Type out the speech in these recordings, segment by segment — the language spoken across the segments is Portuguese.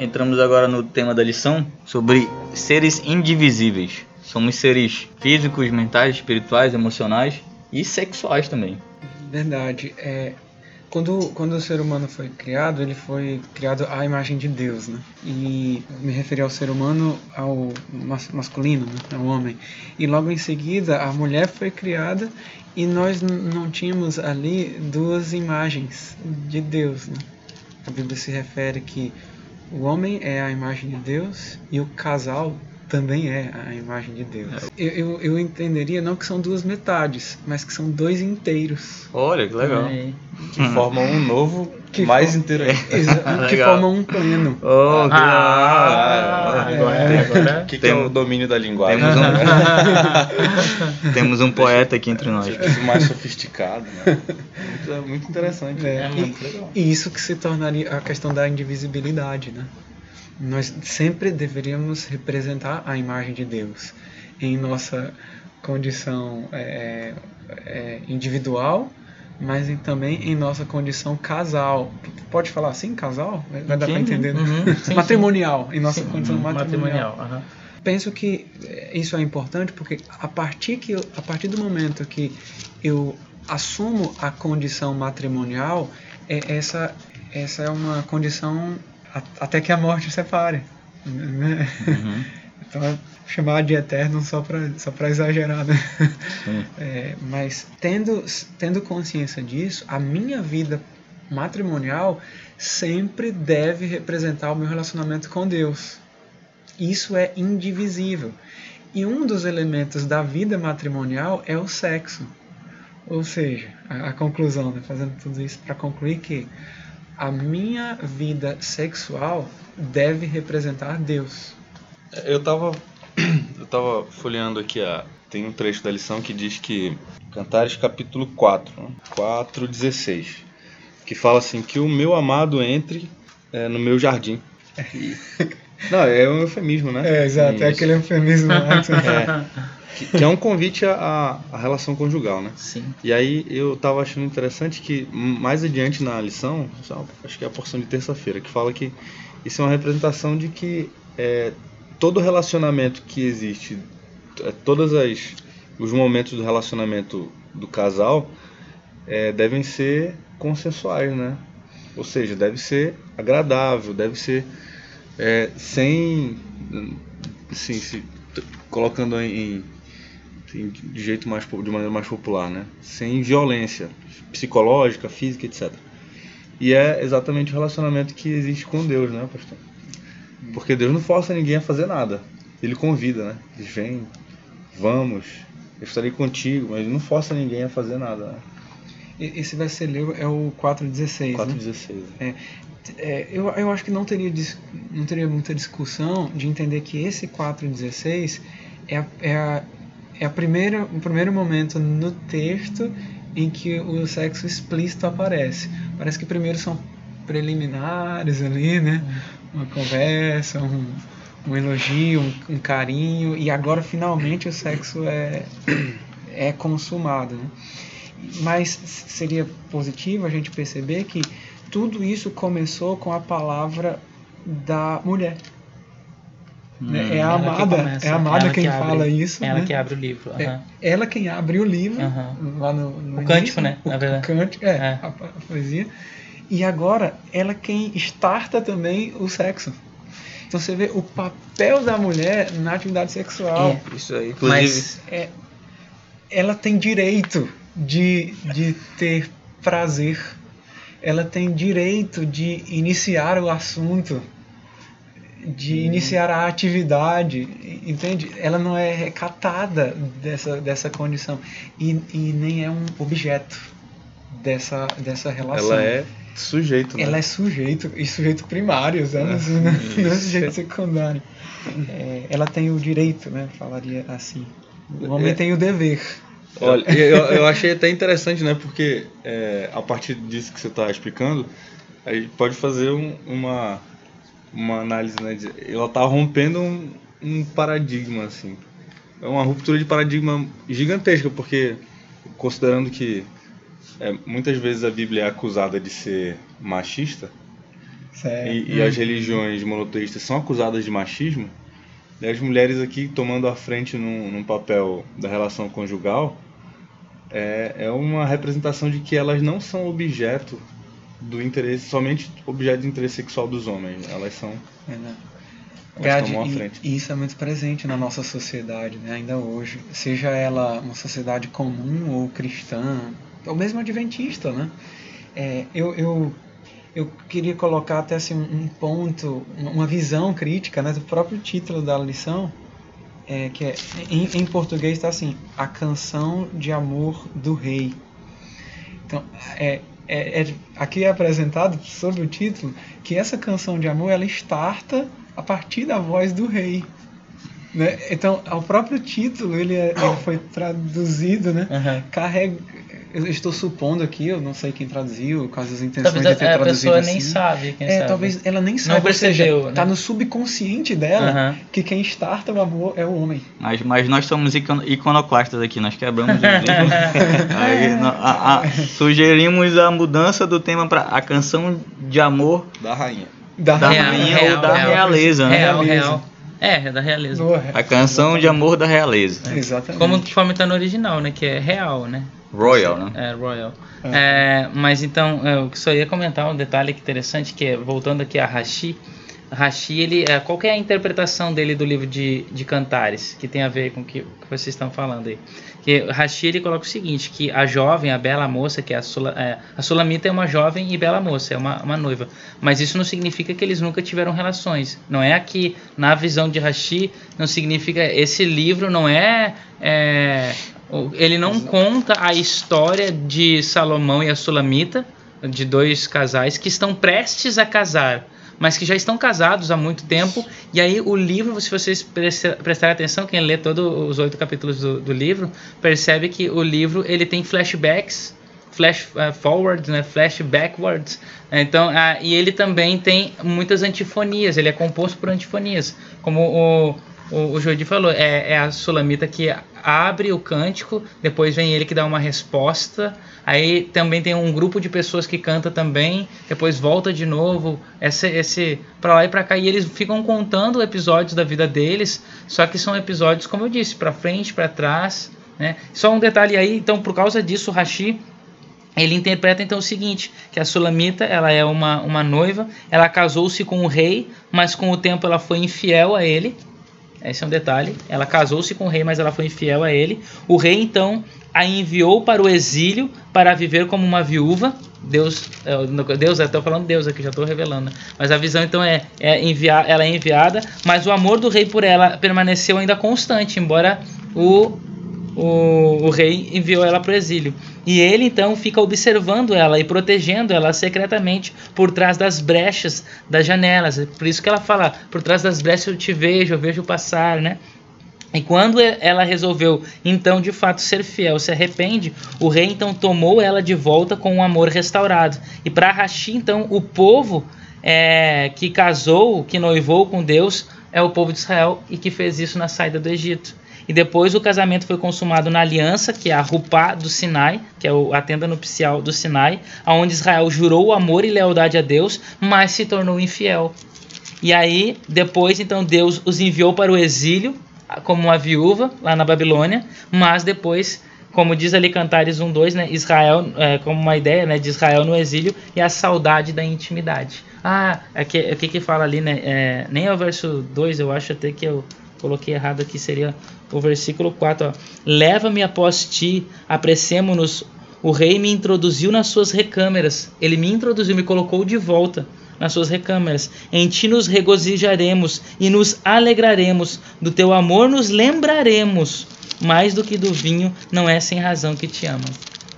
entramos agora no tema da lição sobre seres indivisíveis. Somos seres físicos, mentais, espirituais, emocionais e sexuais também. Verdade. É, quando, quando o ser humano foi criado, ele foi criado à imagem de Deus, né? E me referi ao ser humano, ao mas, masculino, né? ao homem. E logo em seguida, a mulher foi criada e nós não tínhamos ali duas imagens de Deus, né? A Bíblia se refere que o homem é a imagem de Deus e o casal também é a imagem de Deus. Eu, eu, eu, entenderia não que são duas metades, mas que são dois inteiros. Olha, que legal. É. Que formam um novo que mais inteiro ainda. que formam um pleno. Oh, que ah, ah, agora, O que, que é o domínio da linguagem? Temos um, Temos um poeta aqui entre nós. Isso mais sofisticado, né? Muito, muito interessante. É, é muito legal. E isso que se tornaria a questão da indivisibilidade, né? Nós sempre deveríamos representar a imagem de Deus em nossa condição é, é, individual, mas também em nossa condição casal. Pode falar assim, casal? Vai dar para entender? Né? Uhum, sim, matrimonial, sim. em nossa sim, condição uhum, matrimonial. matrimonial uhum. Penso que isso é importante porque a partir, que eu, a partir do momento que eu assumo a condição matrimonial, é, essa, essa é uma condição até que a morte separe. Né? Uhum. Então, chamar de eterno só para só exagerar, né? É, mas tendo, tendo consciência disso, a minha vida matrimonial sempre deve representar o meu relacionamento com Deus. Isso é indivisível. E um dos elementos da vida matrimonial é o sexo. Ou seja, a, a conclusão, né? fazendo tudo isso para concluir que a minha vida sexual deve representar Deus. Eu estava eu tava folheando aqui a tem um trecho da lição que diz que Cantares capítulo 4, né? 4, 16, que fala assim que o meu amado entre é, no meu jardim. E... Não, é um eufemismo, né? É, exato, é aquele eufemismo. é que, que, é um convite à, à relação conjugal, né? Sim. E aí eu estava achando interessante que mais adiante na lição, acho que é a porção de terça-feira, que fala que isso é uma representação de que é, todo relacionamento que existe, é, todos os momentos do relacionamento do casal é, devem ser consensuais, né? Ou seja, deve ser agradável, deve ser é, sem, assim, se, colocando em, de jeito mais de maneira mais popular, né? Sem violência psicológica, física, etc. E é exatamente o relacionamento que existe com Deus, né, pastor? Porque Deus não força ninguém a fazer nada. Ele convida, né? Diz, vem, vamos, eu estarei contigo, mas ele não força ninguém a fazer nada. Né? Esse versículo é o 4,16. 4,16. Né? É, é, eu, eu acho que não teria, não teria muita discussão de entender que esse 4,16 é, a, é a é a primeira, o primeiro momento no texto em que o sexo explícito aparece. Parece que primeiro são preliminares ali, né? Uma conversa, um, um elogio, um, um, carinho, e agora finalmente o sexo é, é consumado. Né? Mas seria positivo a gente perceber que tudo isso começou com a palavra da mulher. Né? É a amada, começa, é a amada quem que fala abre, isso. Ela né? que abre o livro. Uhum. É, ela quem abre o livro, uhum. lá no, no o início, cântico, né? O na verdade. cântico, é, é. A, a, poesia. E agora, ela quem starta também o sexo. Então você vê o papel da mulher na atividade sexual. É, isso aí. Inclusive, Mas é, ela tem direito de, de ter prazer. Ela tem direito de iniciar o assunto de iniciar a atividade, entende? Ela não é recatada dessa, dessa condição e, e nem é um objeto dessa, dessa relação. Ela é sujeito, né? Ela é sujeito, e sujeito primário, sabe? É, não é sujeito secundário. É, ela tem o direito, né? Falaria assim. O homem é. tem o dever. Olha, eu, eu achei até interessante, né? Porque é, a partir disso que você está explicando, a gente pode fazer um, uma uma análise, né? Ela tá rompendo um, um paradigma, assim. É uma ruptura de paradigma gigantesca, porque considerando que é, muitas vezes a Bíblia é acusada de ser machista, e, e as religiões monoteístas são acusadas de machismo, as mulheres aqui tomando a frente num, num papel da relação conjugal, é, é uma representação de que elas não são objeto do interesse, somente objeto de interesse sexual dos homens. Elas são. É? Elas Verdade, tomam a e- frente. e isso é muito presente na nossa sociedade, né? ainda hoje. Seja ela uma sociedade comum ou cristã, ou mesmo adventista, né? É, eu, eu, eu queria colocar até assim, um ponto, uma visão crítica né, do próprio título da lição, é, que é, em, em português está assim, a canção de amor do rei. Então, é, é, é- aqui é apresentado sob o título que essa canção de amor ela starta a partir da voz do rei. Né? Então, o próprio título ele, é- ele foi traduzido, né? Aham. Carrega. Eu estou supondo aqui, eu não sei quem traduziu, quais as intenções Talvez de ter a, a traduzido pessoa assim. nem sabe quem É, sabe. talvez ela nem saiba, ou seja, percebeu, né? tá no subconsciente dela que quem starta o amor é o homem. Mas, mas nós somos icono- iconoclastas aqui, nós quebramos o. Aí, a- a- sugerimos a mudança do tema para a canção de amor Da rainha. Da, da Real, rainha real, ou da real. realeza, né? Real, real. É, é da realeza. Boa, A canção de amor da realeza. Exatamente. Como conforme tá no original, né? Que é real, né? Royal, né? É, Royal. É. É, mas então, eu só ia comentar um detalhe que interessante, que é, voltando aqui a Rashi, Rashi, ele, é, qual que é a interpretação dele do livro de, de Cantares, que tem a ver com o que, que vocês estão falando aí? Que Rashi, ele coloca o seguinte, que a jovem, a bela moça, que é a, Sula, é, a Sulamita é uma jovem e bela moça, é uma, uma noiva, mas isso não significa que eles nunca tiveram relações, não é aqui, na visão de Rashi, não significa, esse livro não é... é ele não conta a história de Salomão e a Sulamita, de dois casais que estão prestes a casar, mas que já estão casados há muito tempo. E aí o livro, se vocês presta- prestarem atenção, quem lê todos os oito capítulos do, do livro, percebe que o livro ele tem flashbacks, flash eh, forwards, né, flash backwards. Então, ah, e ele também tem muitas antifonias. Ele é composto por antifonias, como o o, o Jordi falou, é, é a Sulamita que abre o cântico, depois vem ele que dá uma resposta, aí também tem um grupo de pessoas que canta também, depois volta de novo, esse, esse para lá e para cá, e eles ficam contando episódios da vida deles, só que são episódios, como eu disse, para frente, para trás, né? Só um detalhe aí, então por causa disso, o Rashi ele interpreta então o seguinte, que a Sulamita, ela é uma, uma noiva, ela casou-se com o rei, mas com o tempo ela foi infiel a ele, esse é um detalhe. Ela casou-se com o rei, mas ela foi infiel a ele. O rei então a enviou para o exílio para viver como uma viúva. Deus, é, Deus, eu estou falando Deus aqui, já estou revelando. né? Mas a visão então é, é enviar, ela é enviada, mas o amor do rei por ela permaneceu ainda constante, embora o o, o rei enviou ela para o exílio. E ele então fica observando ela e protegendo ela secretamente por trás das brechas das janelas. É Por isso que ela fala: por trás das brechas eu te vejo, eu vejo passar, né? E quando ela resolveu então de fato ser fiel, se arrepende, o rei então tomou ela de volta com um amor restaurado. E para Rashi então o povo é, que casou, que noivou com Deus, é o povo de Israel e que fez isso na saída do Egito. E depois o casamento foi consumado na aliança, que é a Rupá do Sinai, que é o- a tenda nupcial do Sinai, aonde Israel jurou amor e lealdade a Deus, mas se tornou infiel. E aí, depois, então, Deus os enviou para o exílio, como uma viúva, lá na Babilônia, mas depois, como diz ali Cantares 1.2, né, Israel, é, como uma ideia né, de Israel no exílio e a saudade da intimidade. Ah, é que, é que que fala ali, né, é, nem é o verso 2, eu acho até que eu coloquei errado aqui, seria o versículo 4, ó. Leva-me após ti, apressemo-nos. O rei me introduziu nas suas recâmeras. Ele me introduziu, me colocou de volta nas suas recâmeras. Em ti nos regozijaremos e nos alegraremos. Do teu amor nos lembraremos. Mais do que do vinho, não é sem razão que te amam.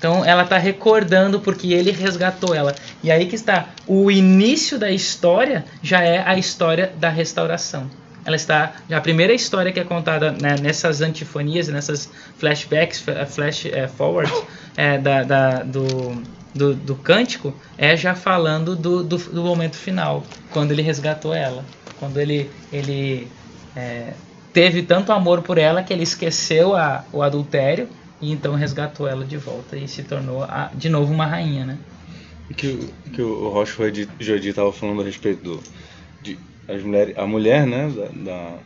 Então ela está recordando porque ele resgatou ela. E aí que está o início da história já é a história da restauração. Ela está a primeira história que é contada né, nessas antifonias, nessas flashbacks, fa- flash eh, forwards eh, da, da- do, do, do cântico é já falando do, do, do momento final, quando ele resgatou ela, quando ele ele eh, teve tanto amor por ela que ele esqueceu a, o adultério e então resgatou ela de volta e se tornou a- de novo uma rainha, né? que, que o Rochefort Jodi estava falando a respeito do, as mulheres, a mulher, né, da, da-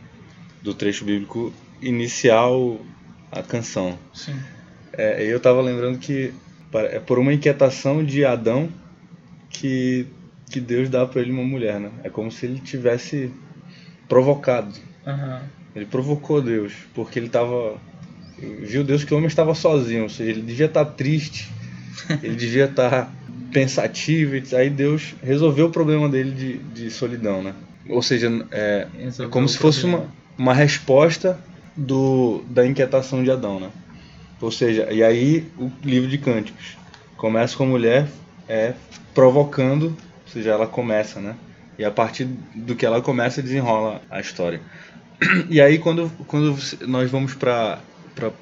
do trecho bíblico inicial a canção. Sim. É, eu estava lembrando que é por uma inquietação de Adão que, que Deus dá para ele uma mulher, né? É como se ele tivesse provocado. Aham. Ele provocou Deus, porque ele estava viu Deus que o homem estava sozinho, ou seja, ele devia estar triste, ele devia estar pensativo, e aí Deus resolveu o problema dele de, de solidão, né? Ou seja, é, é como se fosse uma, uma resposta do, da inquietação de Adão, né? Ou seja, e aí o livro de Cânticos começa com a mulher é, provocando, ou seja, ela começa, né? E a partir do que ela começa desenrola a história. E aí quando, quando nós vamos para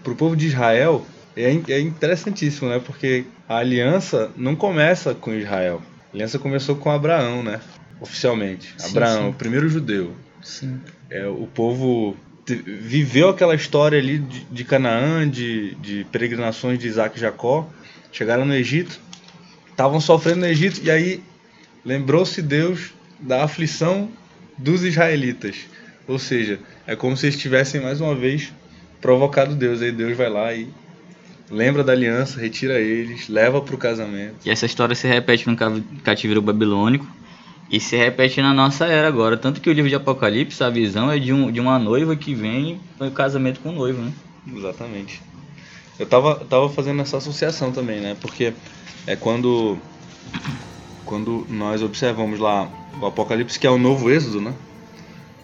o povo de Israel, é, é interessantíssimo, né? Porque a aliança não começa com Israel. A aliança começou com Abraão, né? Oficialmente. Sim, Abraão, sim. o primeiro judeu. Sim. É, o povo viveu aquela história ali de, de Canaã, de, de peregrinações de Isaac e Jacó. Chegaram no Egito, estavam sofrendo no Egito, e aí lembrou-se Deus da aflição dos israelitas. Ou seja, é como se eles tivessem mais uma vez provocado Deus. Aí Deus vai lá e lembra da aliança, retira eles, leva para o casamento. E essa história se repete no cativeiro babilônico e se repete na nossa era agora. Tanto que o livro de Apocalipse, a visão é de, um, de uma noiva que vem para o casamento com o noivo, né? Exatamente. Eu tava, tava fazendo essa associação também, né? Porque é quando quando nós observamos lá o Apocalipse, que é o novo Êxodo, né?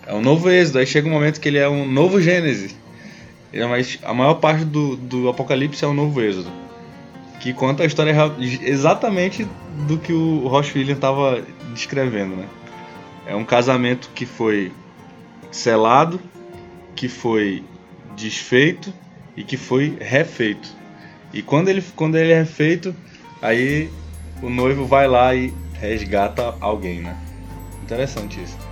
É um novo Êxodo, aí chega um momento que ele é um novo Gênesis. É, Mas a maior parte do, do Apocalipse é um novo Êxodo. Que conta a história exatamente do que o Roche William estava descrevendo, né? É um casamento que foi selado, que foi desfeito e que foi refeito. E quando ele, quando ele é refeito, aí o noivo vai lá e resgata alguém, né? Interessante isso.